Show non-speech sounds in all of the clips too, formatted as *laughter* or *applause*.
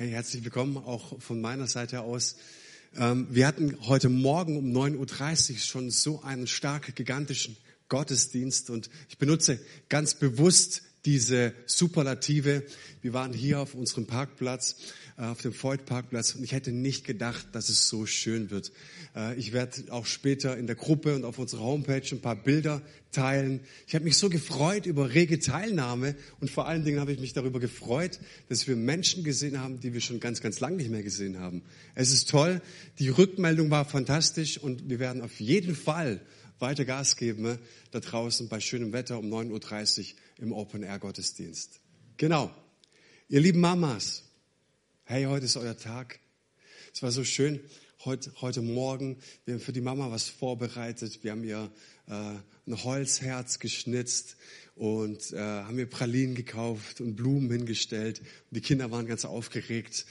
Hey, herzlich willkommen auch von meiner Seite aus. Ähm, wir hatten heute Morgen um 9.30 Uhr schon so einen stark gigantischen Gottesdienst und ich benutze ganz bewusst diese Superlative. Wir waren hier auf unserem Parkplatz, auf dem Voigt-Parkplatz und ich hätte nicht gedacht, dass es so schön wird. Äh, ich werde auch später in der Gruppe und auf unserer Homepage ein paar Bilder teilen. Ich habe mich so gefreut über rege Teilnahme und vor allen Dingen habe ich mich darüber gefreut, dass wir Menschen gesehen haben, die wir schon ganz, ganz lange nicht mehr gesehen haben. Es ist toll, die Rückmeldung war fantastisch und wir werden auf jeden Fall weiter Gas geben ne, da draußen bei schönem Wetter um 9.30 Uhr im Open-Air-Gottesdienst. Genau. Ihr lieben Mamas, hey, heute ist euer Tag. Es war so schön heute, heute Morgen. Wir haben für die Mama was vorbereitet. Wir haben ihr äh, ein Holzherz geschnitzt und äh, haben ihr Pralinen gekauft und Blumen hingestellt. Und die Kinder waren ganz aufgeregt.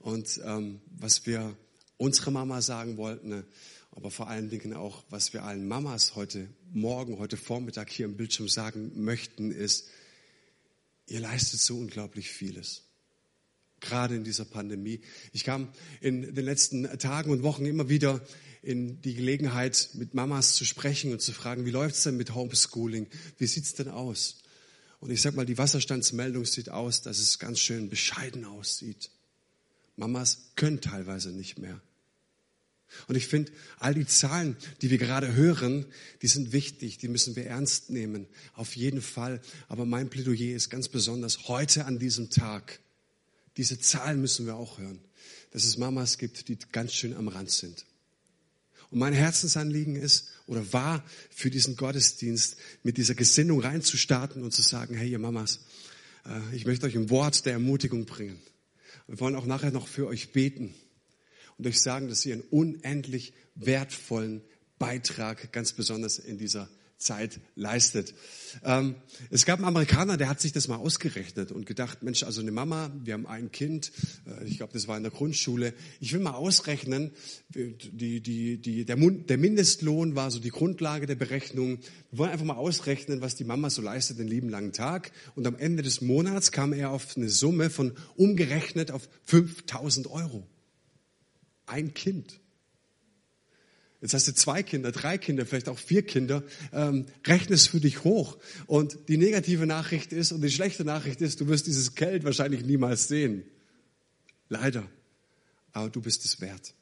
Und ähm, was wir unserer Mama sagen wollten, ne, aber vor allen Dingen auch, was wir allen Mamas heute Morgen, heute Vormittag hier im Bildschirm sagen möchten, ist, ihr leistet so unglaublich vieles. Gerade in dieser Pandemie. Ich kam in den letzten Tagen und Wochen immer wieder in die Gelegenheit, mit Mamas zu sprechen und zu fragen, wie läuft es denn mit Homeschooling? Wie sieht es denn aus? Und ich sag mal, die Wasserstandsmeldung sieht aus, dass es ganz schön bescheiden aussieht. Mamas können teilweise nicht mehr. Und ich finde, all die Zahlen, die wir gerade hören, die sind wichtig, die müssen wir ernst nehmen, auf jeden Fall. Aber mein Plädoyer ist ganz besonders heute an diesem Tag. Diese Zahlen müssen wir auch hören, dass es Mamas gibt, die ganz schön am Rand sind. Und mein Herzensanliegen ist oder war für diesen Gottesdienst mit dieser Gesinnung reinzustarten und zu sagen, hey ihr Mamas, äh, ich möchte euch ein Wort der Ermutigung bringen. Wir wollen auch nachher noch für euch beten und euch sagen, dass ihr einen unendlich wertvollen Beitrag ganz besonders in dieser Zeit leistet. Ähm, es gab einen Amerikaner, der hat sich das mal ausgerechnet und gedacht, Mensch, also eine Mama, wir haben ein Kind, äh, ich glaube, das war in der Grundschule. Ich will mal ausrechnen, die, die, die, der, der Mindestlohn war so die Grundlage der Berechnung. Wir wollen einfach mal ausrechnen, was die Mama so leistet den lieben langen Tag. Und am Ende des Monats kam er auf eine Summe von umgerechnet auf 5000 Euro ein Kind. Jetzt hast du zwei Kinder, drei Kinder, vielleicht auch vier Kinder. Ähm, rechne es für dich hoch. Und die negative Nachricht ist und die schlechte Nachricht ist, du wirst dieses Geld wahrscheinlich niemals sehen. Leider. Aber du bist es wert.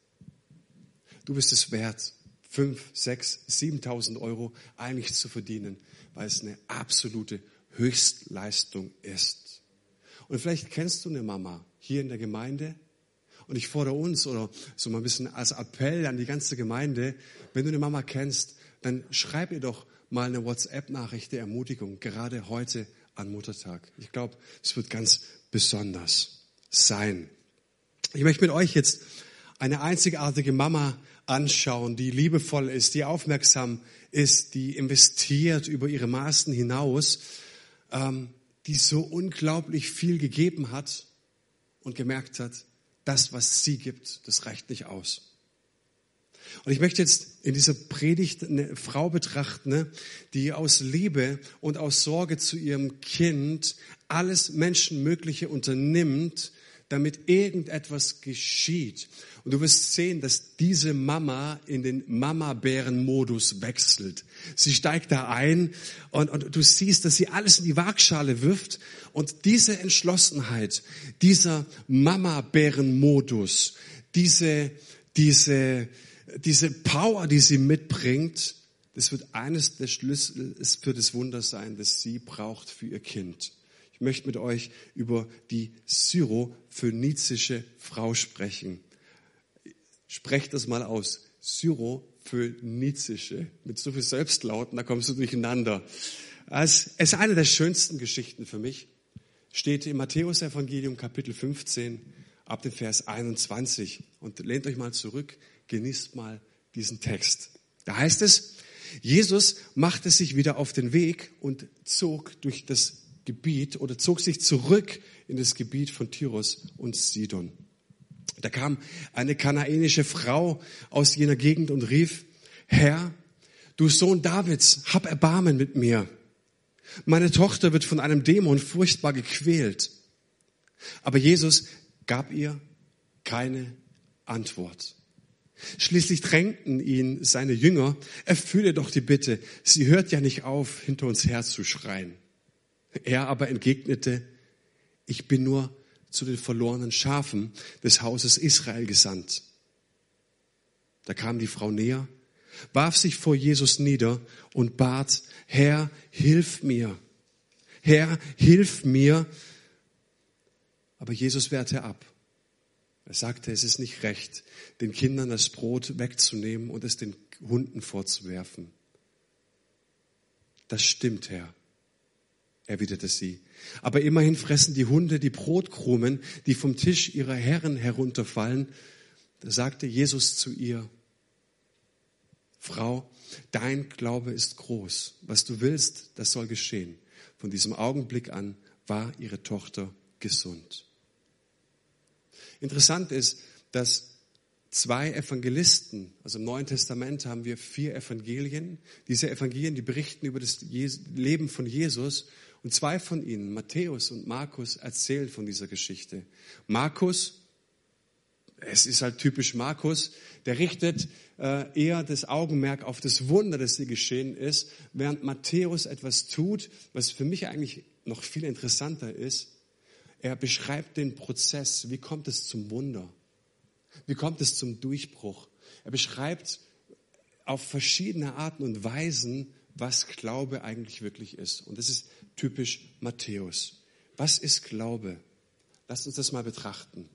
Du bist es wert, fünf, sechs, siebentausend Euro eigentlich zu verdienen, weil es eine absolute Höchstleistung ist. Und vielleicht kennst du eine Mama hier in der Gemeinde, und ich fordere uns oder so mal ein bisschen als Appell an die ganze Gemeinde, wenn du eine Mama kennst, dann schreib ihr doch mal eine WhatsApp-Nachricht der Ermutigung, gerade heute an Muttertag. Ich glaube, es wird ganz besonders sein. Ich möchte mit euch jetzt eine einzigartige Mama anschauen, die liebevoll ist, die aufmerksam ist, die investiert über ihre Maßen hinaus, ähm, die so unglaublich viel gegeben hat und gemerkt hat, das, was sie gibt, das reicht nicht aus. Und ich möchte jetzt in dieser Predigt eine Frau betrachten, ne, die aus Liebe und aus Sorge zu ihrem Kind alles Menschenmögliche unternimmt, damit irgendetwas geschieht. Und du wirst sehen, dass diese Mama in den Mama-Bären-Modus wechselt. Sie steigt da ein und, und du siehst, dass sie alles in die Waagschale wirft. Und diese Entschlossenheit, dieser Mama-Bären-Modus, diese, diese, diese Power, die sie mitbringt, das wird eines der Schlüssel für das Wunder sein, das sie braucht für ihr Kind. Ich möchte mit euch über die syrophönizische Frau sprechen. Sprecht das mal aus. Syrophönizische. Mit so viel Selbstlauten, da kommst du durcheinander. Es ist eine der schönsten Geschichten für mich. Steht im Matthäus-Evangelium Kapitel 15 ab dem Vers 21. Und lehnt euch mal zurück, genießt mal diesen Text. Da heißt es, Jesus machte sich wieder auf den Weg und zog durch das Gebiet oder zog sich zurück in das Gebiet von Tyros und Sidon. Da kam eine kanaänische Frau aus jener Gegend und rief, Herr, du Sohn Davids, hab Erbarmen mit mir. Meine Tochter wird von einem Dämon furchtbar gequält. Aber Jesus gab ihr keine Antwort. Schließlich drängten ihn seine Jünger, erfülle doch die Bitte, sie hört ja nicht auf, hinter uns herzuschreien. Er aber entgegnete, ich bin nur zu den verlorenen Schafen des Hauses Israel gesandt. Da kam die Frau näher, warf sich vor Jesus nieder und bat, Herr, hilf mir. Herr, hilf mir. Aber Jesus wehrte ab. Er sagte, es ist nicht recht, den Kindern das Brot wegzunehmen und es den Hunden vorzuwerfen. Das stimmt, Herr, erwiderte sie. Aber immerhin fressen die Hunde die Brotkrumen, die vom Tisch ihrer Herren herunterfallen. Da sagte Jesus zu ihr, Frau, dein Glaube ist groß. Was du willst, das soll geschehen. Von diesem Augenblick an war ihre Tochter gesund. Interessant ist, dass zwei Evangelisten, also im Neuen Testament haben wir vier Evangelien. Diese Evangelien, die berichten über das Leben von Jesus und zwei von ihnen, Matthäus und Markus, erzählen von dieser Geschichte. Markus, es ist halt typisch Markus, der richtet äh, eher das Augenmerk auf das Wunder, das hier geschehen ist, während Matthäus etwas tut, was für mich eigentlich noch viel interessanter ist. Er beschreibt den Prozess. Wie kommt es zum Wunder? Wie kommt es zum Durchbruch? Er beschreibt auf verschiedene Arten und Weisen, was Glaube eigentlich wirklich ist. Und das ist typisch Matthäus. Was ist Glaube? Lasst uns das mal betrachten.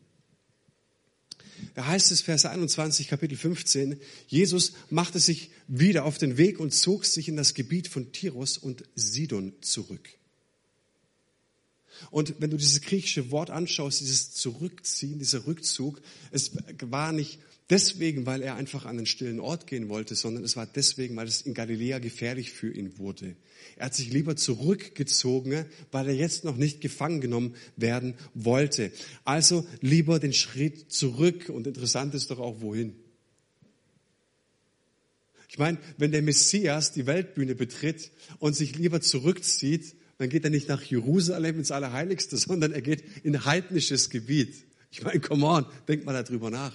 Da heißt es, Vers 21, Kapitel 15, Jesus machte sich wieder auf den Weg und zog sich in das Gebiet von Tirus und Sidon zurück. Und wenn du dieses griechische Wort anschaust, dieses Zurückziehen, dieser Rückzug, es war nicht deswegen, weil er einfach an einen stillen Ort gehen wollte, sondern es war deswegen, weil es in Galiläa gefährlich für ihn wurde. Er hat sich lieber zurückgezogen, weil er jetzt noch nicht gefangen genommen werden wollte. Also lieber den Schritt zurück und interessant ist doch auch wohin. Ich meine, wenn der Messias die Weltbühne betritt und sich lieber zurückzieht, dann geht er nicht nach Jerusalem ins Allerheiligste, *laughs* sondern er geht in heidnisches Gebiet. Ich meine, come on, denkt mal darüber nach.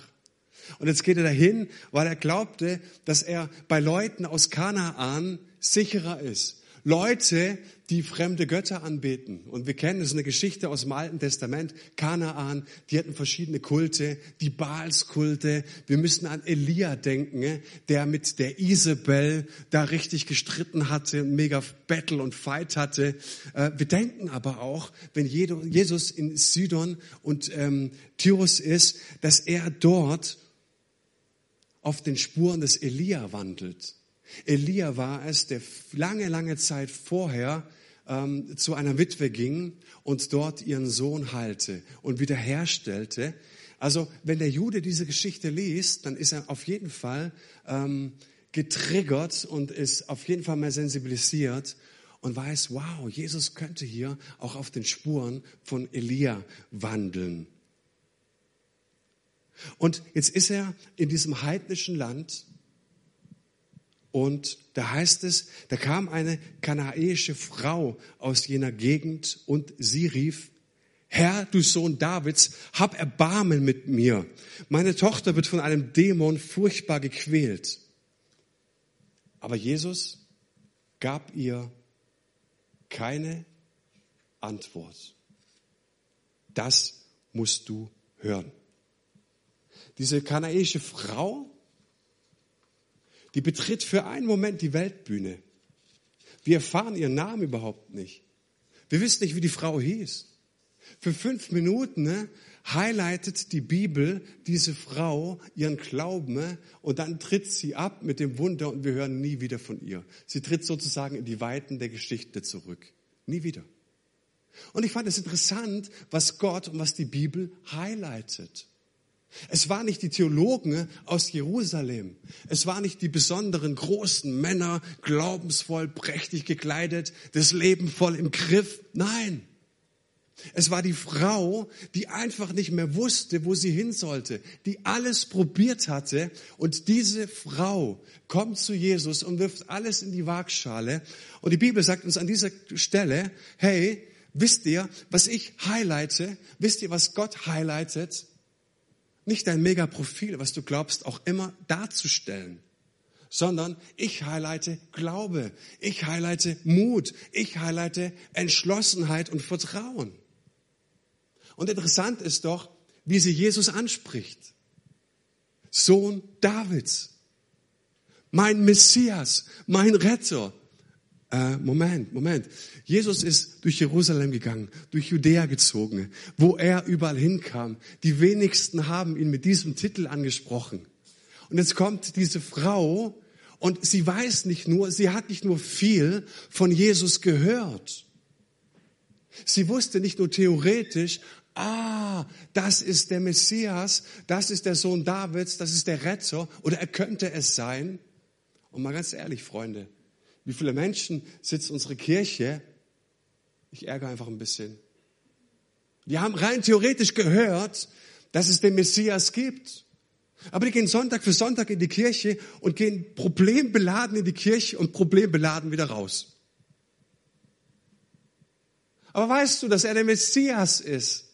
Und jetzt geht er dahin, weil er glaubte, dass er bei Leuten aus Kanaan sicherer ist. Leute, die fremde Götter anbeten. Und wir kennen, das ist eine Geschichte aus dem Alten Testament. Kanaan, die hatten verschiedene Kulte, die Baalskulte. Wir müssen an Elia denken, der mit der Isabel da richtig gestritten hatte, mega Battle und Fight hatte. Äh, wir denken aber auch, wenn Jesus in Sidon und ähm, Tyrus ist, dass er dort auf den Spuren des Elia wandelt. Elia war es, der lange, lange Zeit vorher ähm, zu einer Witwe ging und dort ihren Sohn heilte und wiederherstellte. Also wenn der Jude diese Geschichte liest, dann ist er auf jeden Fall ähm, getriggert und ist auf jeden Fall mehr sensibilisiert und weiß, wow, Jesus könnte hier auch auf den Spuren von Elia wandeln. Und jetzt ist er in diesem heidnischen Land und da heißt es, da kam eine kanaäische Frau aus jener Gegend und sie rief, Herr, du Sohn Davids, hab Erbarmen mit mir. Meine Tochter wird von einem Dämon furchtbar gequält. Aber Jesus gab ihr keine Antwort. Das musst du hören. Diese kanaische Frau, die betritt für einen Moment die Weltbühne. Wir erfahren ihren Namen überhaupt nicht. Wir wissen nicht, wie die Frau hieß. Für fünf Minuten ne, highlightet die Bibel diese Frau ihren Glauben ne, und dann tritt sie ab mit dem Wunder und wir hören nie wieder von ihr. Sie tritt sozusagen in die Weiten der Geschichte zurück. Nie wieder. Und ich fand es interessant, was Gott und was die Bibel highlightet. Es waren nicht die Theologen aus Jerusalem. Es waren nicht die besonderen großen Männer, glaubensvoll, prächtig gekleidet, das Leben voll im Griff. Nein. Es war die Frau, die einfach nicht mehr wusste, wo sie hin sollte, die alles probiert hatte. Und diese Frau kommt zu Jesus und wirft alles in die Waagschale. Und die Bibel sagt uns an dieser Stelle, hey, wisst ihr, was ich highlighte? Wisst ihr, was Gott highlightet? Nicht dein Megaprofil, was du glaubst, auch immer darzustellen, sondern ich highlighte Glaube, ich highlighte Mut, ich highlighte Entschlossenheit und Vertrauen. Und interessant ist doch, wie sie Jesus anspricht. Sohn Davids, mein Messias, mein Retter. Äh, Moment, Moment. Jesus ist durch Jerusalem gegangen, durch Judäa gezogen, wo er überall hinkam. Die wenigsten haben ihn mit diesem Titel angesprochen. Und jetzt kommt diese Frau und sie weiß nicht nur, sie hat nicht nur viel von Jesus gehört. Sie wusste nicht nur theoretisch, ah, das ist der Messias, das ist der Sohn Davids, das ist der Retter oder er könnte es sein. Und mal ganz ehrlich, Freunde, wie viele Menschen sitzt unsere Kirche? Ich ärgere einfach ein bisschen. Die haben rein theoretisch gehört, dass es den Messias gibt. Aber die gehen Sonntag für Sonntag in die Kirche und gehen problembeladen in die Kirche und problembeladen wieder raus. Aber weißt du, dass er der Messias ist?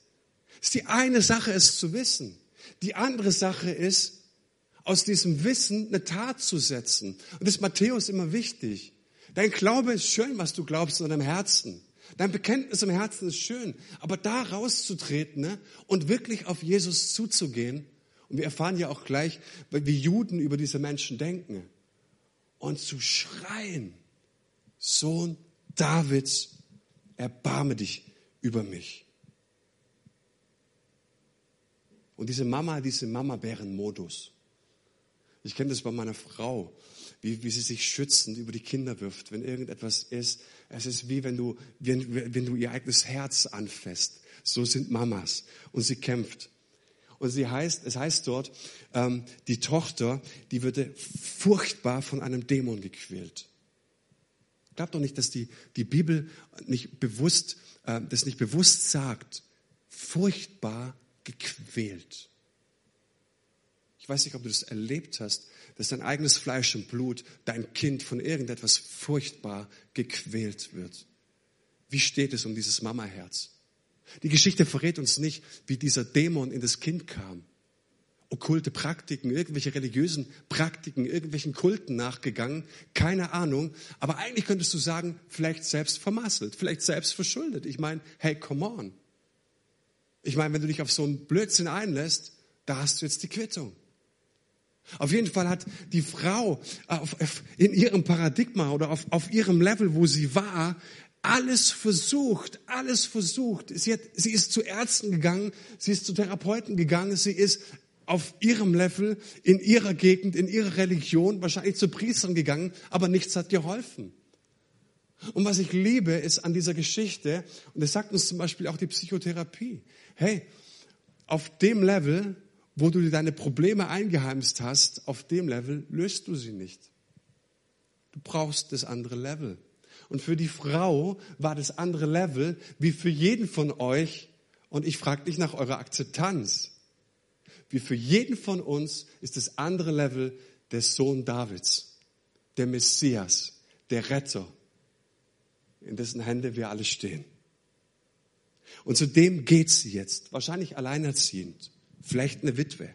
ist die eine Sache, es zu wissen. Die andere Sache ist, aus diesem Wissen eine Tat zu setzen. Und das ist Matthäus immer wichtig. Dein Glaube ist schön, was du glaubst in deinem Herzen. Dein Bekenntnis im Herzen ist schön. Aber da rauszutreten ne, und wirklich auf Jesus zuzugehen, und wir erfahren ja auch gleich, wie Juden über diese Menschen denken, und zu schreien, Sohn Davids, erbarme dich über mich. Und diese Mama, diese Mama-Bären-Modus. Ich kenne das bei meiner Frau, wie, wie sie sich schützend über die Kinder wirft, wenn irgendetwas ist. Es ist wie wenn du, wenn, wenn du ihr eigenes Herz anfasst. So sind Mamas. Und sie kämpft. Und sie heißt, es heißt dort, ähm, die Tochter, die würde furchtbar von einem Dämon gequält. Glaubt doch nicht, dass die, die Bibel nicht bewusst, äh, das nicht bewusst sagt. Furchtbar gequält. Ich weiß nicht, ob du das erlebt hast, dass dein eigenes Fleisch und Blut, dein Kind von irgendetwas furchtbar gequält wird. Wie steht es um dieses Mamaherz? Die Geschichte verrät uns nicht, wie dieser Dämon in das Kind kam. Okkulte Praktiken, irgendwelche religiösen Praktiken, irgendwelchen Kulten nachgegangen, keine Ahnung. Aber eigentlich könntest du sagen, vielleicht selbst vermasselt, vielleicht selbst verschuldet. Ich meine, hey, come on. Ich meine, wenn du dich auf so einen Blödsinn einlässt, da hast du jetzt die Quittung. Auf jeden Fall hat die Frau auf, in ihrem Paradigma oder auf, auf ihrem Level, wo sie war, alles versucht, alles versucht. Sie, hat, sie ist zu Ärzten gegangen, sie ist zu Therapeuten gegangen, sie ist auf ihrem Level, in ihrer Gegend, in ihrer Religion, wahrscheinlich zu Priestern gegangen, aber nichts hat geholfen. Und was ich liebe, ist an dieser Geschichte, und das sagt uns zum Beispiel auch die Psychotherapie, hey, auf dem Level, wo du dir deine Probleme eingeheimst hast, auf dem Level löst du sie nicht. Du brauchst das andere Level. Und für die Frau war das andere Level wie für jeden von euch, und ich frage dich nach eurer Akzeptanz, wie für jeden von uns ist das andere Level der Sohn Davids, der Messias, der Retter, in dessen Hände wir alle stehen. Und zu dem geht sie jetzt, wahrscheinlich alleinerziehend, vielleicht eine Witwe.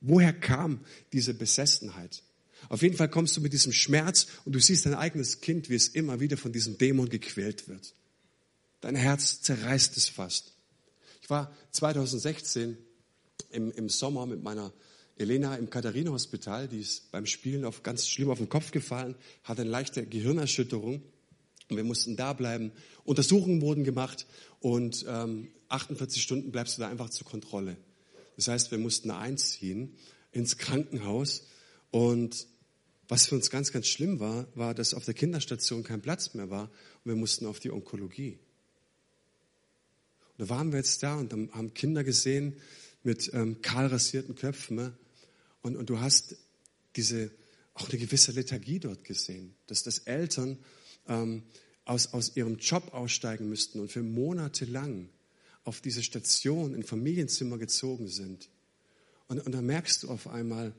Woher kam diese Besessenheit? Auf jeden Fall kommst du mit diesem Schmerz und du siehst dein eigenes Kind, wie es immer wieder von diesem Dämon gequält wird. Dein Herz zerreißt es fast. Ich war 2016 im, im Sommer mit meiner Elena im Katharina-Hospital, die ist beim Spielen auf, ganz schlimm auf den Kopf gefallen, hatte eine leichte Gehirnerschütterung und wir mussten da bleiben. Untersuchungen wurden gemacht und ähm, 48 Stunden bleibst du da einfach zur Kontrolle. Das heißt, wir mussten einziehen ins Krankenhaus und was für uns ganz, ganz schlimm war, war, dass auf der Kinderstation kein Platz mehr war und wir mussten auf die Onkologie. Und da waren wir jetzt da und haben Kinder gesehen mit ähm, kahl rasierten Köpfen. Ne? Und, und du hast diese, auch eine gewisse Lethargie dort gesehen, dass das Eltern ähm, aus, aus ihrem Job aussteigen müssten und für Monate lang auf diese Station in Familienzimmer gezogen sind. Und, und da merkst du auf einmal,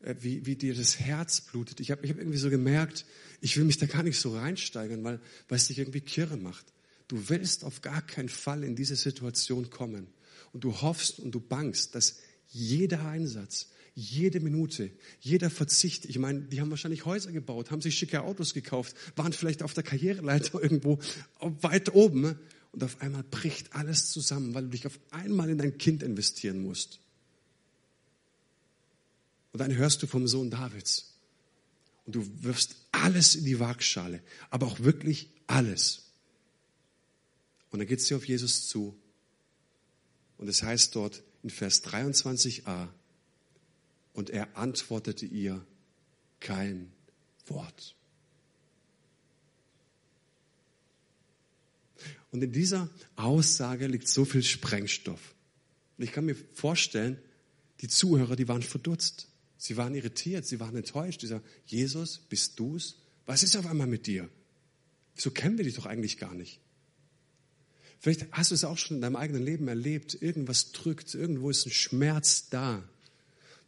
äh, wie, wie dir das Herz blutet. Ich habe ich hab irgendwie so gemerkt, ich will mich da gar nicht so reinsteigern, weil, weil es dich irgendwie kirre macht. Du willst auf gar keinen Fall in diese Situation kommen. Und du hoffst und du bangst, dass jeder Einsatz, jede Minute, jeder Verzicht, ich meine, die haben wahrscheinlich Häuser gebaut, haben sich schicke Autos gekauft, waren vielleicht auf der Karriereleiter *laughs* irgendwo weit oben und auf einmal bricht alles zusammen, weil du dich auf einmal in dein Kind investieren musst. Und dann hörst du vom Sohn Davids und du wirfst alles in die Waagschale, aber auch wirklich alles. Und dann geht sie auf Jesus zu und es heißt dort in Vers 23a, und er antwortete ihr kein Wort. Und in dieser Aussage liegt so viel Sprengstoff. Und ich kann mir vorstellen, die Zuhörer, die waren verdutzt. Sie waren irritiert, sie waren enttäuscht. Die sagen, Jesus, bist du's? Was ist auf einmal mit dir? Wieso kennen wir dich doch eigentlich gar nicht? Vielleicht hast du es auch schon in deinem eigenen Leben erlebt. Irgendwas drückt, irgendwo ist ein Schmerz da.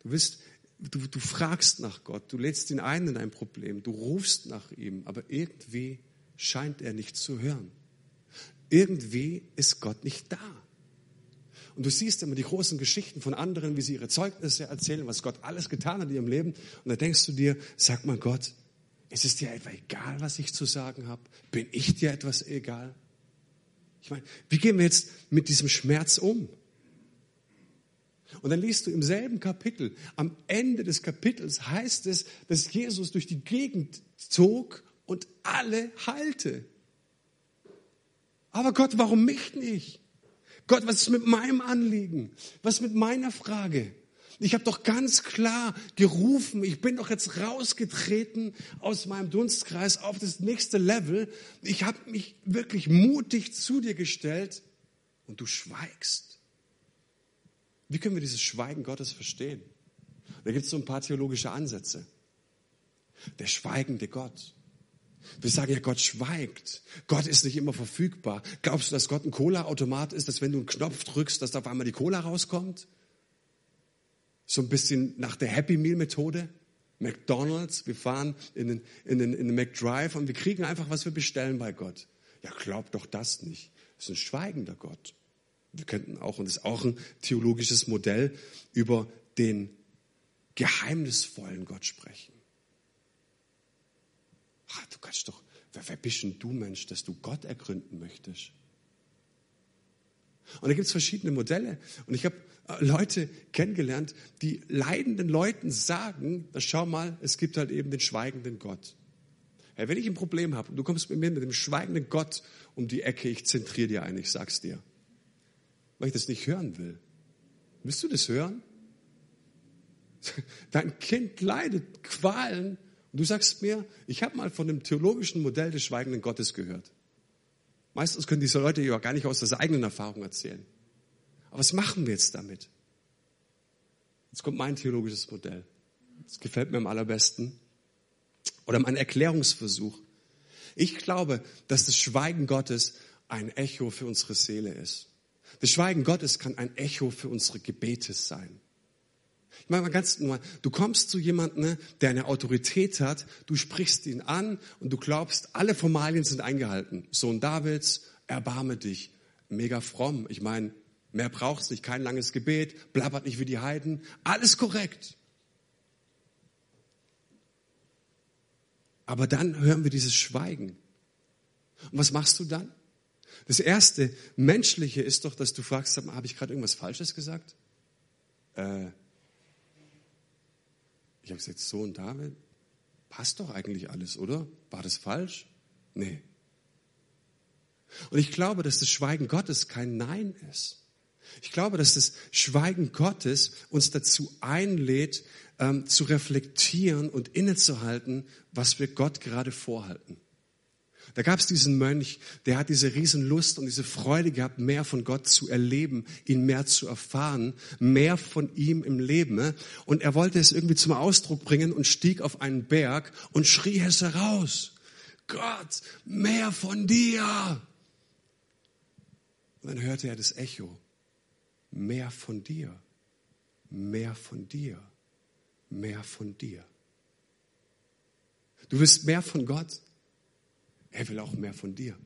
Du bist, du, du fragst nach Gott, du lädst ihn ein in ein Problem, du rufst nach ihm, aber irgendwie scheint er nicht zu hören. Irgendwie ist Gott nicht da. Und du siehst immer die großen Geschichten von anderen, wie sie ihre Zeugnisse erzählen, was Gott alles getan hat in ihrem Leben. Und da denkst du dir, sag mal Gott, ist es dir etwa egal, was ich zu sagen habe? Bin ich dir etwas egal? Ich meine, wie gehen wir jetzt mit diesem Schmerz um? Und dann liest du im selben Kapitel, am Ende des Kapitels heißt es, dass Jesus durch die Gegend zog und alle heilte. Aber Gott, warum mich nicht? Gott, was ist mit meinem Anliegen? Was ist mit meiner Frage? Ich habe doch ganz klar gerufen, ich bin doch jetzt rausgetreten aus meinem Dunstkreis auf das nächste Level. Ich habe mich wirklich mutig zu dir gestellt und du schweigst. Wie können wir dieses Schweigen Gottes verstehen? Da gibt es so ein paar theologische Ansätze. Der schweigende Gott. Wir sagen ja, Gott schweigt. Gott ist nicht immer verfügbar. Glaubst du, dass Gott ein Cola-Automat ist, dass wenn du einen Knopf drückst, dass da auf einmal die Cola rauskommt? So ein bisschen nach der Happy Meal Methode. McDonalds, wir fahren in den, in, den, in den McDrive und wir kriegen einfach, was wir bestellen bei Gott. Ja, glaub doch das nicht. Das ist ein schweigender Gott. Wir könnten auch, und das ist auch ein theologisches Modell, über den geheimnisvollen Gott sprechen. Ach, du kannst doch, wer, wer bist denn du, Mensch, dass du Gott ergründen möchtest? Und da gibt es verschiedene Modelle. Und ich habe äh, Leute kennengelernt, die leidenden Leuten sagen, schau mal, es gibt halt eben den schweigenden Gott. Hey, wenn ich ein Problem habe und du kommst mit mir mit dem schweigenden Gott um die Ecke, ich zentriere dir ein, ich sag's dir. Weil ich das nicht hören will. Willst du das hören? *laughs* Dein Kind leidet Qualen und du sagst mir, ich habe mal von dem theologischen Modell des schweigenden Gottes gehört. Meistens können diese Leute ja gar nicht aus der eigenen Erfahrung erzählen. Aber was machen wir jetzt damit? Jetzt kommt mein theologisches Modell. Das gefällt mir am allerbesten. Oder mein Erklärungsversuch. Ich glaube, dass das Schweigen Gottes ein Echo für unsere Seele ist. Das Schweigen Gottes kann ein Echo für unsere Gebete sein. Ich meine mal ganz nur, du kommst zu jemandem, ne, der eine Autorität hat, du sprichst ihn an und du glaubst, alle Formalien sind eingehalten. Sohn Davids, erbarme dich. Mega fromm. Ich meine, mehr braucht's nicht, kein langes Gebet, blabbert nicht wie die Heiden. Alles korrekt. Aber dann hören wir dieses Schweigen. Und was machst du dann? Das erste Menschliche ist doch, dass du fragst, habe ich gerade irgendwas Falsches gesagt? Äh, ich habe gesagt, Sohn David, passt doch eigentlich alles, oder? War das falsch? Nee. Und ich glaube, dass das Schweigen Gottes kein Nein ist. Ich glaube, dass das Schweigen Gottes uns dazu einlädt, ähm, zu reflektieren und innezuhalten, was wir Gott gerade vorhalten. Da gab es diesen Mönch, der hat diese Riesenlust und diese Freude gehabt, mehr von Gott zu erleben, ihn mehr zu erfahren, mehr von ihm im Leben. Ne? Und er wollte es irgendwie zum Ausdruck bringen und stieg auf einen Berg und schrie es heraus. Gott, mehr von dir. Und dann hörte er das Echo. Mehr von dir, mehr von dir, mehr von dir. Du willst mehr von Gott? Er will auch mehr von dir.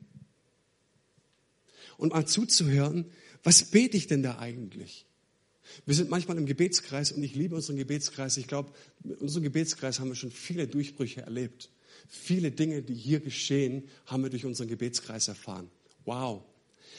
und mal zuzuhören, was bete ich denn da eigentlich? Wir sind manchmal im Gebetskreis und ich liebe unseren Gebetskreis. Ich glaube, mit unserem Gebetskreis haben wir schon viele Durchbrüche erlebt. Viele Dinge, die hier geschehen, haben wir durch unseren Gebetskreis erfahren. Wow.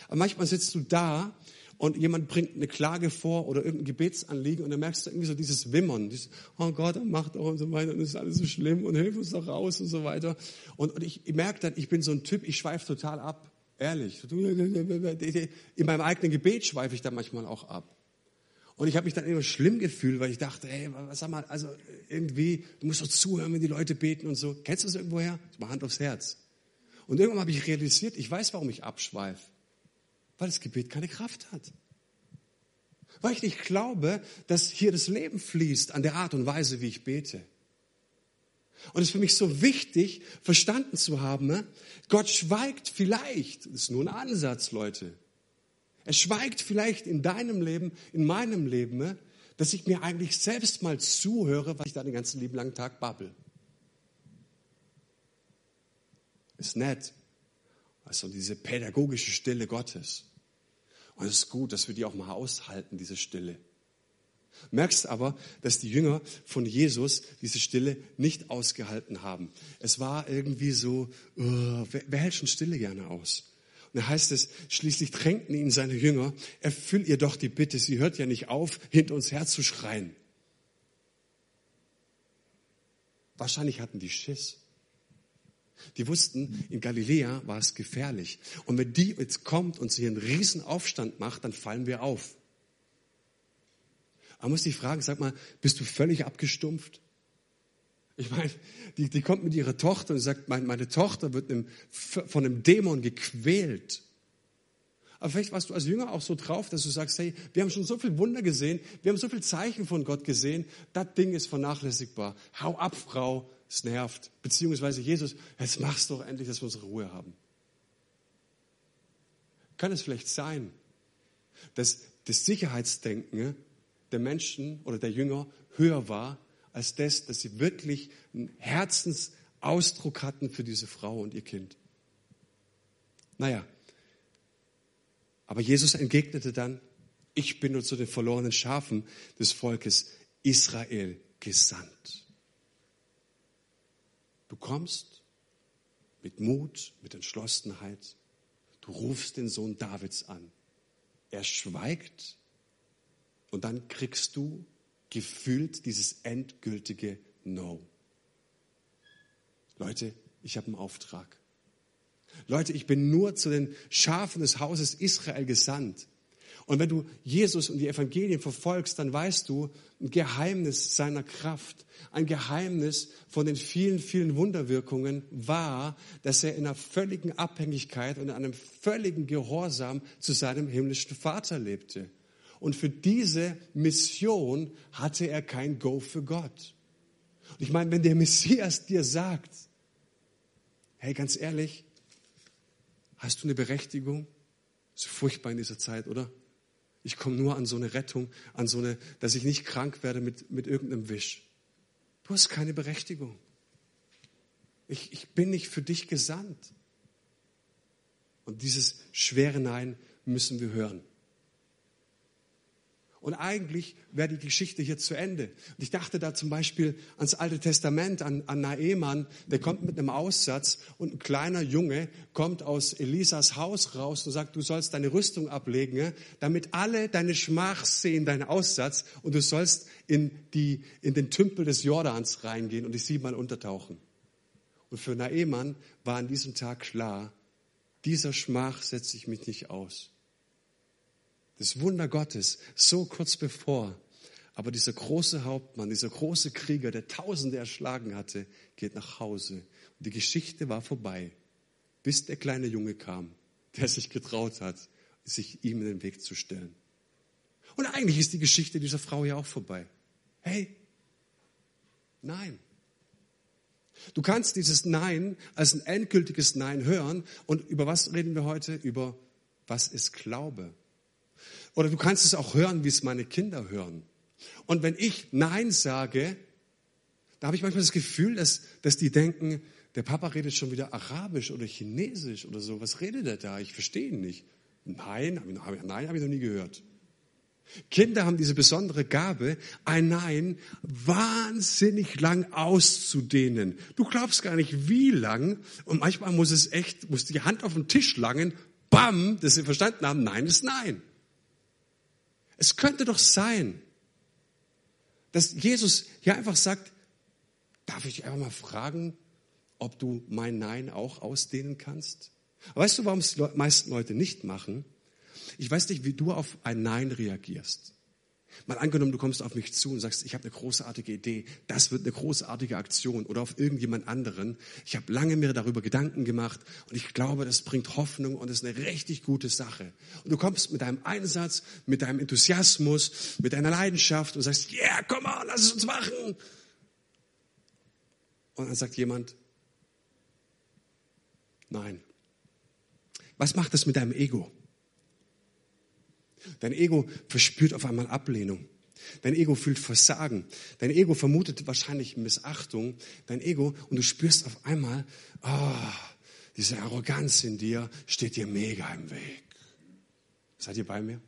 Aber manchmal sitzt du da und jemand bringt eine Klage vor oder irgendein Gebetsanliegen und dann merkst du irgendwie so dieses Wimmern, dieses, oh Gott, er macht doch und so weiter und es ist alles so schlimm und hilf uns doch raus und so weiter. Und, und ich, merke dann, ich bin so ein Typ, ich schweife total ab. Ehrlich. In meinem eigenen Gebet schweife ich da manchmal auch ab. Und ich habe mich dann immer schlimm gefühlt, weil ich dachte, hey, sag mal, also irgendwie, du musst doch zuhören, wenn die Leute beten und so. Kennst du das irgendwoher? War Hand aufs Herz. Und irgendwann habe ich realisiert, ich weiß, warum ich abschweife. Weil das Gebet keine Kraft hat. Weil ich nicht glaube, dass hier das Leben fließt an der Art und Weise, wie ich bete. Und es ist für mich so wichtig, verstanden zu haben? Gott schweigt vielleicht, das ist nur ein Ansatz, Leute. Er schweigt vielleicht in deinem Leben, in meinem Leben, dass ich mir eigentlich selbst mal zuhöre, was ich da den ganzen lieben langen Tag babbel. Ist nett. Also diese pädagogische Stille Gottes. Und es ist gut, dass wir die auch mal aushalten, diese Stille. Merkst aber, dass die Jünger von Jesus diese Stille nicht ausgehalten haben. Es war irgendwie so, uh, wer, wer hält schon Stille gerne aus? Und da heißt es, schließlich drängten ihn seine Jünger, erfüll ihr doch die Bitte, sie hört ja nicht auf, hinter uns her zu schreien. Wahrscheinlich hatten die Schiss. Die wussten, in Galiläa war es gefährlich. Und wenn die jetzt kommt und sie einen riesen Aufstand macht, dann fallen wir auf. Man muss dich fragen, sag mal, bist du völlig abgestumpft? Ich meine, die, die kommt mit ihrer Tochter und sagt, meine, meine Tochter wird einem, von einem Dämon gequält. Aber vielleicht warst du als Jünger auch so drauf, dass du sagst, hey, wir haben schon so viel Wunder gesehen, wir haben so viel Zeichen von Gott gesehen, das Ding ist vernachlässigbar. Hau ab, Frau, es nervt. Beziehungsweise Jesus, jetzt mach's doch endlich, dass wir unsere Ruhe haben. Kann es vielleicht sein, dass das Sicherheitsdenken der Menschen oder der Jünger höher war als das, dass sie wirklich einen Herzensausdruck hatten für diese Frau und ihr Kind. Naja, aber Jesus entgegnete dann, ich bin nur zu den verlorenen Schafen des Volkes Israel gesandt. Du kommst mit Mut, mit Entschlossenheit. Du rufst den Sohn Davids an. Er schweigt und dann kriegst du gefühlt dieses endgültige No. Leute, ich habe einen Auftrag. Leute, ich bin nur zu den Schafen des Hauses Israel gesandt. Und wenn du Jesus und die Evangelien verfolgst, dann weißt du ein Geheimnis seiner Kraft, ein Geheimnis von den vielen, vielen Wunderwirkungen war, dass er in einer völligen Abhängigkeit und in einem völligen Gehorsam zu seinem himmlischen Vater lebte. Und für diese Mission hatte er kein Go für Gott. Und ich meine, wenn der Messias dir sagt, hey, ganz ehrlich, hast du eine Berechtigung? So furchtbar in dieser Zeit, oder? Ich komme nur an so eine Rettung, an so eine, dass ich nicht krank werde mit, mit irgendeinem Wisch. Du hast keine Berechtigung. Ich, ich bin nicht für dich gesandt. Und dieses schwere Nein müssen wir hören. Und eigentlich wäre die Geschichte hier zu Ende. Und ich dachte da zum Beispiel ans Alte Testament, an, an Naemann, der kommt mit einem Aussatz und ein kleiner Junge kommt aus Elisas Haus raus und sagt, du sollst deine Rüstung ablegen, damit alle deine Schmach sehen, deinen Aussatz, und du sollst in, die, in den Tümpel des Jordans reingehen und dich siebenmal untertauchen. Und für Naemann war an diesem Tag klar, dieser Schmach setze ich mich nicht aus das Wunder Gottes, so kurz bevor. Aber dieser große Hauptmann, dieser große Krieger, der Tausende erschlagen hatte, geht nach Hause. Und die Geschichte war vorbei, bis der kleine Junge kam, der sich getraut hat, sich ihm in den Weg zu stellen. Und eigentlich ist die Geschichte dieser Frau ja auch vorbei. Hey, nein. Du kannst dieses Nein als ein endgültiges Nein hören. Und über was reden wir heute? Über was ist Glaube? Oder du kannst es auch hören, wie es meine Kinder hören. Und wenn ich Nein sage, da habe ich manchmal das Gefühl, dass, dass die denken, der Papa redet schon wieder Arabisch oder Chinesisch oder so. Was redet er da? Ich verstehe ihn nicht. Nein, habe ich, nein, hab ich noch nie gehört. Kinder haben diese besondere Gabe, ein Nein wahnsinnig lang auszudehnen. Du glaubst gar nicht, wie lang. Und manchmal muss es echt, muss die Hand auf den Tisch langen. Bam, dass sie verstanden haben, Nein ist Nein. Es könnte doch sein, dass Jesus hier einfach sagt, darf ich einfach mal fragen, ob du mein Nein auch ausdehnen kannst? weißt du, warum es die meisten Leute nicht machen? Ich weiß nicht, wie du auf ein Nein reagierst. Mal angenommen, du kommst auf mich zu und sagst, ich habe eine großartige Idee, das wird eine großartige Aktion oder auf irgendjemand anderen. Ich habe lange mir darüber Gedanken gemacht und ich glaube, das bringt Hoffnung und ist eine richtig gute Sache. Und du kommst mit deinem Einsatz, mit deinem Enthusiasmus, mit deiner Leidenschaft und sagst, yeah, komm on, lass es uns machen. Und dann sagt jemand, nein. Was macht das mit deinem Ego? Dein Ego verspürt auf einmal Ablehnung. Dein Ego fühlt Versagen. Dein Ego vermutet wahrscheinlich Missachtung. Dein Ego und du spürst auf einmal, oh, diese Arroganz in dir steht dir mega im Weg. Seid ihr bei mir?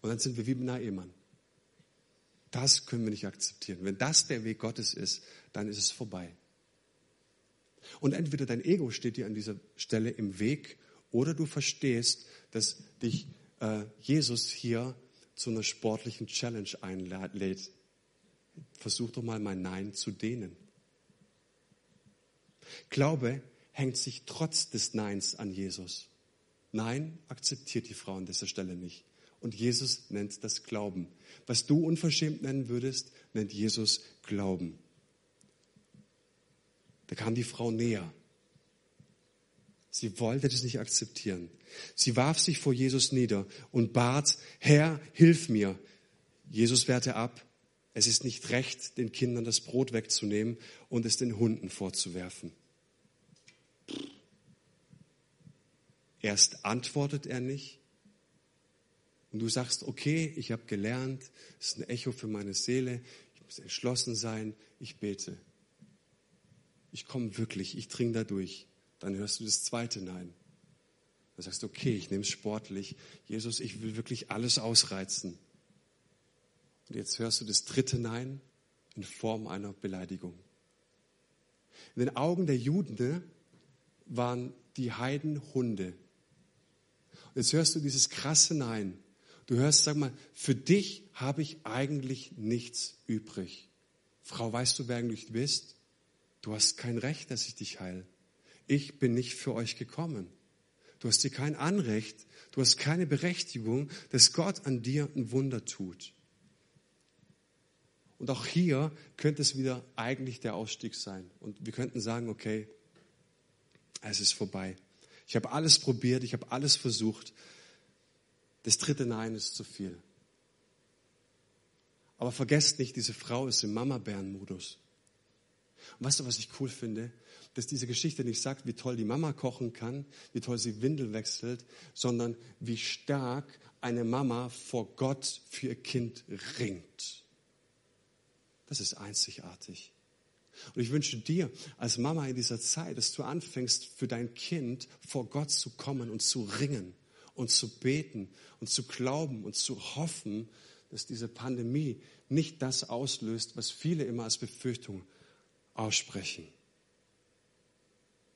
Und dann sind wir wie bei Ehemann. Das können wir nicht akzeptieren. Wenn das der Weg Gottes ist, dann ist es vorbei. Und entweder dein Ego steht dir an dieser Stelle im Weg oder du verstehst, dass dich äh, Jesus hier zu einer sportlichen Challenge einlädt. Versuch doch mal mein Nein zu dehnen. Glaube hängt sich trotz des Neins an Jesus. Nein akzeptiert die Frau an dieser Stelle nicht. Und Jesus nennt das Glauben. Was du unverschämt nennen würdest, nennt Jesus Glauben. Da kam die Frau näher. Sie wollte das nicht akzeptieren. Sie warf sich vor Jesus nieder und bat, Herr, hilf mir. Jesus wehrte ab. Es ist nicht recht, den Kindern das Brot wegzunehmen und es den Hunden vorzuwerfen. Erst antwortet er nicht. Und du sagst, okay, ich habe gelernt, es ist ein Echo für meine Seele, ich muss entschlossen sein, ich bete. Ich komme wirklich, ich dringe da durch dann hörst du das zweite Nein. Dann sagst du, okay, ich nehme es sportlich. Jesus, ich will wirklich alles ausreizen. Und jetzt hörst du das dritte Nein in Form einer Beleidigung. In den Augen der Juden waren die Heiden Hunde. Und jetzt hörst du dieses krasse Nein. Du hörst, sag mal, für dich habe ich eigentlich nichts übrig. Frau, weißt du, wer eigentlich bist? Du hast kein Recht, dass ich dich heile ich bin nicht für euch gekommen. Du hast dir kein Anrecht, du hast keine Berechtigung, dass Gott an dir ein Wunder tut. Und auch hier könnte es wieder eigentlich der Ausstieg sein. Und wir könnten sagen, okay, es ist vorbei. Ich habe alles probiert, ich habe alles versucht. Das dritte Nein ist zu viel. Aber vergesst nicht, diese Frau ist im Mama-Bären-Modus. Und weißt du, was ich cool finde? Dass diese Geschichte nicht sagt, wie toll die Mama kochen kann, wie toll sie Windel wechselt, sondern wie stark eine Mama vor Gott für ihr Kind ringt. Das ist einzigartig. Und ich wünsche dir als Mama in dieser Zeit, dass du anfängst, für dein Kind vor Gott zu kommen und zu ringen und zu beten und zu glauben und zu hoffen, dass diese Pandemie nicht das auslöst, was viele immer als Befürchtung aussprechen.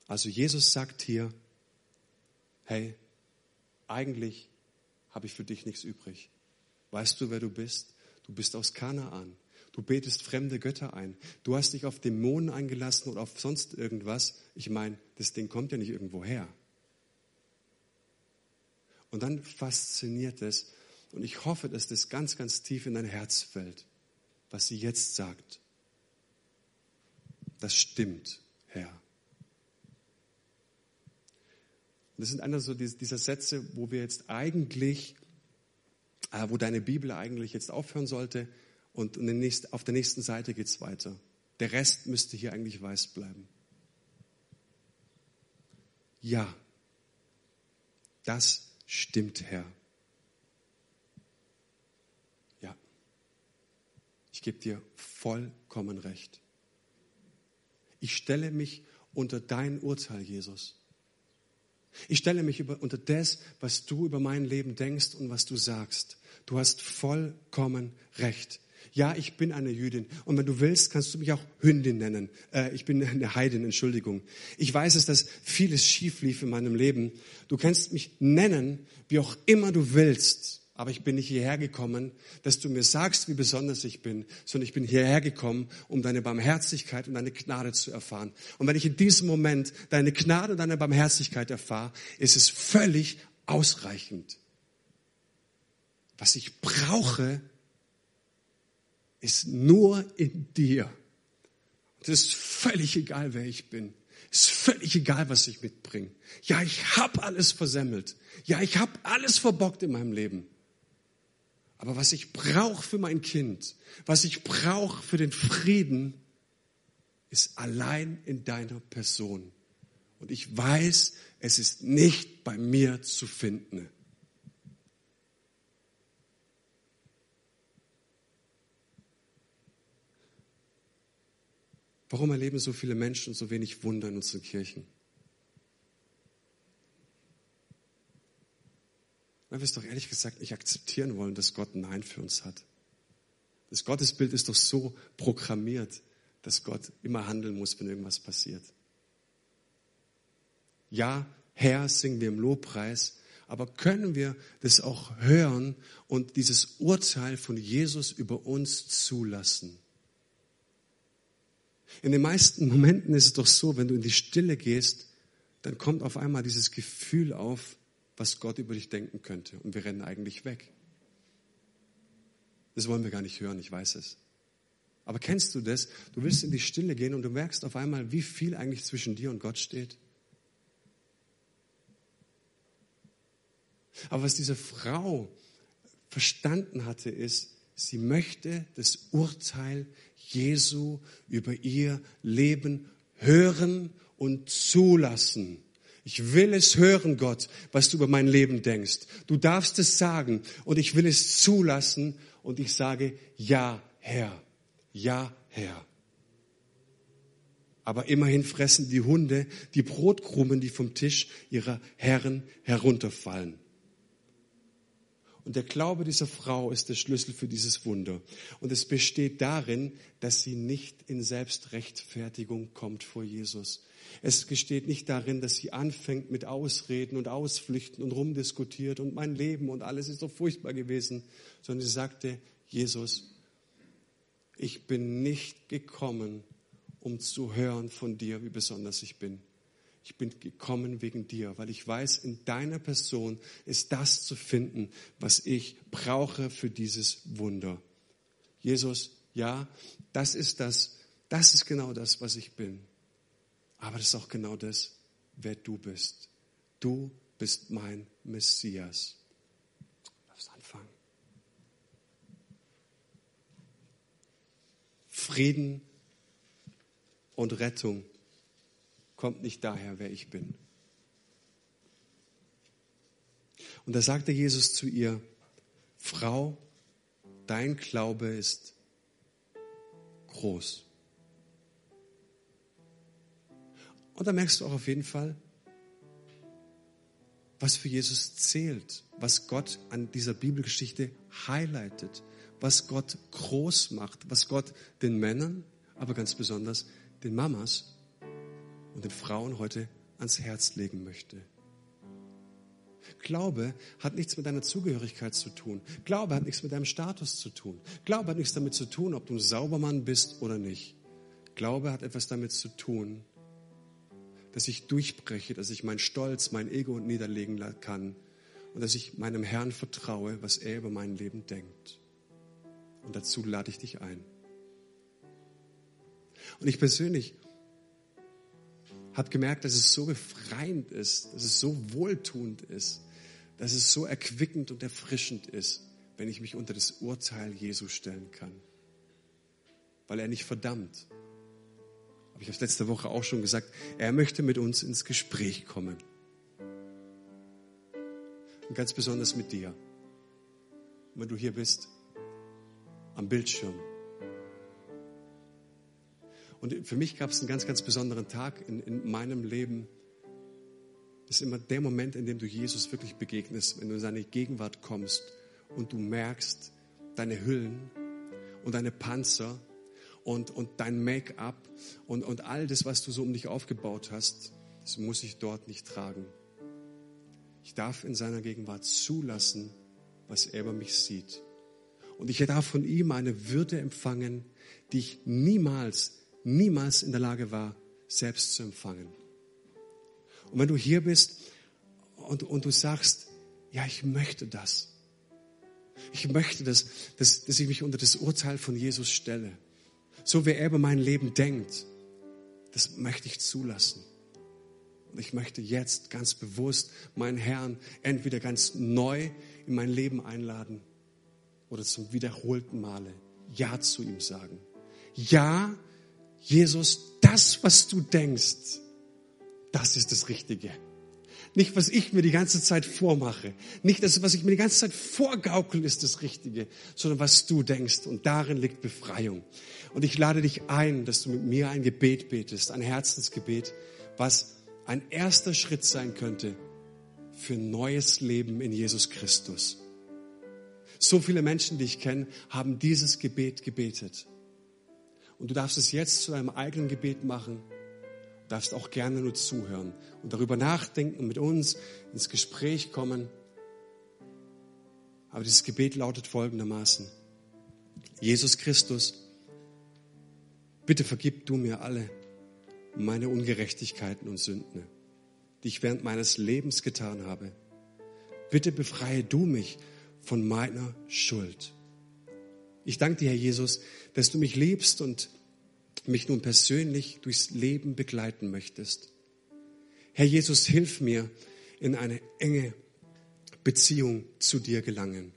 Also Jesus sagt hier, hey, eigentlich habe ich für dich nichts übrig. Weißt du, wer du bist? Du bist aus Kanaan. Du betest fremde Götter ein. Du hast dich auf Dämonen eingelassen oder auf sonst irgendwas. Ich meine, das Ding kommt ja nicht irgendwo her. Und dann fasziniert es. Und ich hoffe, dass das ganz, ganz tief in dein Herz fällt, was sie jetzt sagt. Das stimmt, Herr. Und das sind einer so dieser Sätze, wo wir jetzt eigentlich, äh, wo deine Bibel eigentlich jetzt aufhören sollte und auf der nächsten Seite geht es weiter. Der Rest müsste hier eigentlich weiß bleiben. Ja, das stimmt, Herr. Ja, ich gebe dir vollkommen recht. Ich stelle mich unter dein Urteil, Jesus. Ich stelle mich über, unter das, was du über mein Leben denkst und was du sagst. Du hast vollkommen recht. Ja, ich bin eine Jüdin. Und wenn du willst, kannst du mich auch Hündin nennen. Äh, ich bin eine Heidin, Entschuldigung. Ich weiß es, dass vieles schief lief in meinem Leben. Du kannst mich nennen, wie auch immer du willst. Aber ich bin nicht hierher gekommen, dass du mir sagst, wie besonders ich bin, sondern ich bin hierher gekommen, um deine Barmherzigkeit und deine Gnade zu erfahren. Und wenn ich in diesem Moment deine Gnade und deine Barmherzigkeit erfahre, ist es völlig ausreichend. Was ich brauche, ist nur in dir. Und es ist völlig egal, wer ich bin. Es ist völlig egal, was ich mitbringe. Ja, ich habe alles versemmelt. Ja, ich habe alles verbockt in meinem Leben. Aber was ich brauche für mein Kind, was ich brauche für den Frieden, ist allein in deiner Person. Und ich weiß, es ist nicht bei mir zu finden. Warum erleben so viele Menschen so wenig Wunder in unseren Kirchen? Weil wir es doch ehrlich gesagt nicht akzeptieren wollen, dass Gott Nein für uns hat. Das Gottesbild ist doch so programmiert, dass Gott immer handeln muss, wenn irgendwas passiert. Ja, Herr, singen wir im Lobpreis, aber können wir das auch hören und dieses Urteil von Jesus über uns zulassen? In den meisten Momenten ist es doch so, wenn du in die Stille gehst, dann kommt auf einmal dieses Gefühl auf, was Gott über dich denken könnte. Und wir rennen eigentlich weg. Das wollen wir gar nicht hören, ich weiß es. Aber kennst du das? Du willst in die Stille gehen und du merkst auf einmal, wie viel eigentlich zwischen dir und Gott steht. Aber was diese Frau verstanden hatte, ist, sie möchte das Urteil Jesu über ihr Leben hören und zulassen. Ich will es hören, Gott, was du über mein Leben denkst. Du darfst es sagen und ich will es zulassen und ich sage, ja, Herr, ja, Herr. Aber immerhin fressen die Hunde die Brotkrumen, die vom Tisch ihrer Herren herunterfallen. Und der Glaube dieser Frau ist der Schlüssel für dieses Wunder. Und es besteht darin, dass sie nicht in Selbstrechtfertigung kommt vor Jesus. Es besteht nicht darin, dass sie anfängt mit Ausreden und Ausflüchten und rumdiskutiert und mein Leben und alles ist so furchtbar gewesen, sondern sie sagte, Jesus, ich bin nicht gekommen, um zu hören von dir, wie besonders ich bin ich bin gekommen wegen dir, weil ich weiß, in deiner Person ist das zu finden, was ich brauche für dieses Wunder. Jesus, ja, das ist das, das ist genau das, was ich bin. Aber das ist auch genau das, wer du bist. Du bist mein Messias. Lass anfangen. Frieden und Rettung kommt nicht daher, wer ich bin. Und da sagte Jesus zu ihr, Frau, dein Glaube ist groß. Und da merkst du auch auf jeden Fall, was für Jesus zählt, was Gott an dieser Bibelgeschichte highlightet, was Gott groß macht, was Gott den Männern, aber ganz besonders den Mamas und den Frauen heute ans Herz legen möchte. Glaube hat nichts mit deiner Zugehörigkeit zu tun. Glaube hat nichts mit deinem Status zu tun. Glaube hat nichts damit zu tun, ob du ein Saubermann bist oder nicht. Glaube hat etwas damit zu tun, dass ich durchbreche, dass ich meinen Stolz, mein Ego niederlegen kann und dass ich meinem Herrn vertraue, was er über mein Leben denkt. Und dazu lade ich dich ein. Und ich persönlich habe gemerkt, dass es so befreiend ist, dass es so wohltuend ist, dass es so erquickend und erfrischend ist, wenn ich mich unter das Urteil Jesu stellen kann. Weil er nicht verdammt. Ich habe es letzte Woche auch schon gesagt, er möchte mit uns ins Gespräch kommen. Und ganz besonders mit dir. wenn du hier bist, am Bildschirm, und für mich gab es einen ganz, ganz besonderen Tag in, in meinem Leben, ist immer der Moment, in dem du Jesus wirklich begegnest, wenn du in seine Gegenwart kommst und du merkst, deine Hüllen und deine Panzer und, und dein Make-up und, und all das, was du so um dich aufgebaut hast, das muss ich dort nicht tragen. Ich darf in seiner Gegenwart zulassen, was er über mich sieht. Und ich darf von ihm eine Würde empfangen, die ich niemals, niemals in der Lage war, selbst zu empfangen. Und wenn du hier bist und, und du sagst, ja, ich möchte das. Ich möchte, dass, dass, dass ich mich unter das Urteil von Jesus stelle. So wie er über mein Leben denkt. Das möchte ich zulassen. Und ich möchte jetzt ganz bewusst meinen Herrn entweder ganz neu in mein Leben einladen oder zum wiederholten Male Ja zu ihm sagen. Ja, Jesus, das, was du denkst, das ist das Richtige. Nicht, was ich mir die ganze Zeit vormache. Nicht das, was ich mir die ganze Zeit vorgaukel, ist das Richtige, sondern was du denkst. Und darin liegt Befreiung. Und ich lade dich ein, dass du mit mir ein Gebet betest, ein Herzensgebet, was ein erster Schritt sein könnte für neues Leben in Jesus Christus. So viele Menschen, die ich kenne, haben dieses Gebet gebetet. Und du darfst es jetzt zu deinem eigenen Gebet machen darfst auch gerne nur zuhören und darüber nachdenken und mit uns ins Gespräch kommen. Aber dieses Gebet lautet folgendermaßen. Jesus Christus, bitte vergib du mir alle meine Ungerechtigkeiten und Sünden, die ich während meines Lebens getan habe. Bitte befreie du mich von meiner Schuld. Ich danke dir, Herr Jesus, dass du mich liebst und mich nun persönlich durchs Leben begleiten möchtest. Herr Jesus, hilf mir, in eine enge Beziehung zu dir gelangen.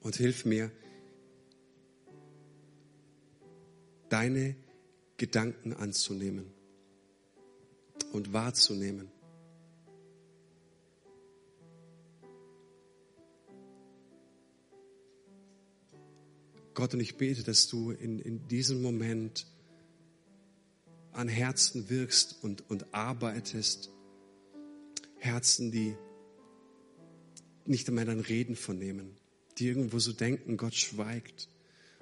Und hilf mir, deine Gedanken anzunehmen und wahrzunehmen. Gott, und ich bete, dass du in, in diesem Moment an Herzen wirkst und, und arbeitest. Herzen, die nicht einmal dein Reden vernehmen, die irgendwo so denken, Gott schweigt.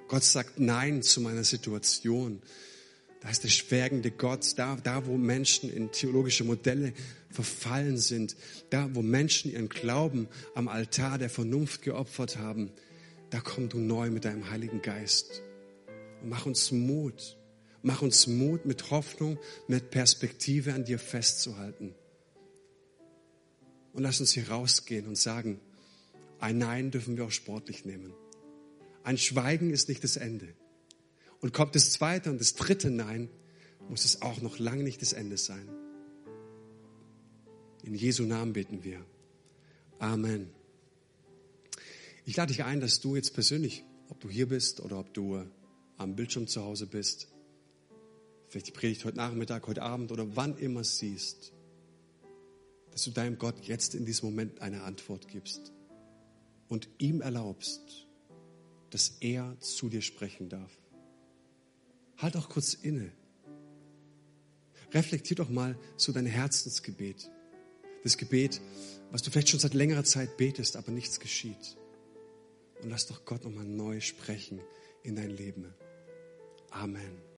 Gott sagt Nein zu meiner Situation. Da ist der schwärgende Gott, da, da wo Menschen in theologische Modelle verfallen sind, da wo Menschen ihren Glauben am Altar der Vernunft geopfert haben, da komm du neu mit deinem Heiligen Geist und mach uns Mut. Mach uns Mut mit Hoffnung, mit Perspektive an dir festzuhalten. Und lass uns hier rausgehen und sagen, ein Nein dürfen wir auch sportlich nehmen. Ein Schweigen ist nicht das Ende. Und kommt das zweite und das dritte Nein, muss es auch noch lange nicht das Ende sein. In Jesu Namen beten wir. Amen. Ich lade dich ein, dass du jetzt persönlich, ob du hier bist oder ob du am Bildschirm zu Hause bist, vielleicht die Predigt heute Nachmittag, heute Abend oder wann immer siehst, dass du deinem Gott jetzt in diesem Moment eine Antwort gibst und ihm erlaubst, dass er zu dir sprechen darf. Halt auch kurz inne. Reflektier doch mal so dein Herzensgebet. Das Gebet, was du vielleicht schon seit längerer Zeit betest, aber nichts geschieht. Und lass doch Gott nochmal neu sprechen in dein Leben. Amen.